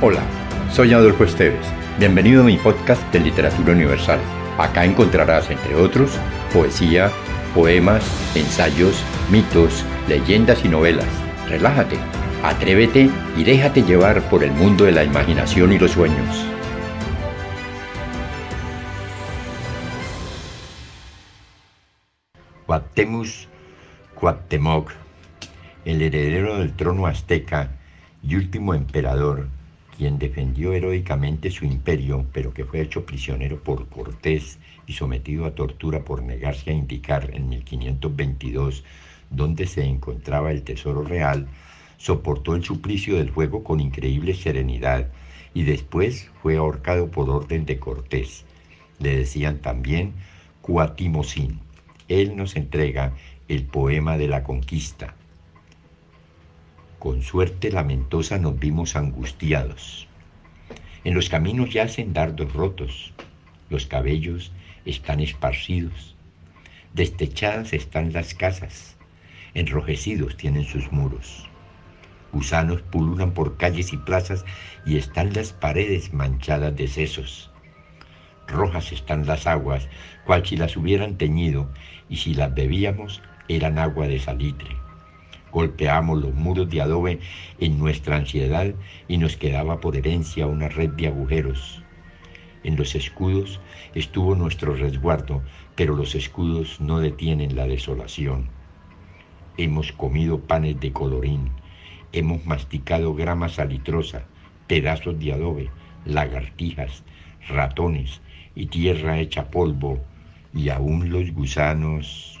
Hola, soy Adolfo Esteves. Bienvenido a mi podcast de Literatura Universal. Acá encontrarás, entre otros, poesía, poemas, ensayos, mitos, leyendas y novelas. Relájate, atrévete y déjate llevar por el mundo de la imaginación y los sueños. Cuauhtémoc Cuauhtémoc, el heredero del trono azteca y último emperador, quien defendió heroicamente su imperio, pero que fue hecho prisionero por Cortés y sometido a tortura por negarse a indicar en 1522 dónde se encontraba el tesoro real, soportó el suplicio del fuego con increíble serenidad y después fue ahorcado por orden de Cortés. Le decían también Cuatimocín. Él nos entrega el poema de la conquista, con suerte lamentosa nos vimos angustiados. En los caminos yacen dardos rotos, los cabellos están esparcidos, destechadas están las casas, enrojecidos tienen sus muros. Gusanos pululan por calles y plazas y están las paredes manchadas de sesos. Rojas están las aguas, cual si las hubieran teñido, y si las bebíamos eran agua de salitre. Golpeamos los muros de adobe en nuestra ansiedad y nos quedaba por herencia una red de agujeros. En los escudos estuvo nuestro resguardo, pero los escudos no detienen la desolación. Hemos comido panes de colorín, hemos masticado grama salitrosa, pedazos de adobe, lagartijas, ratones y tierra hecha polvo, y aún los gusanos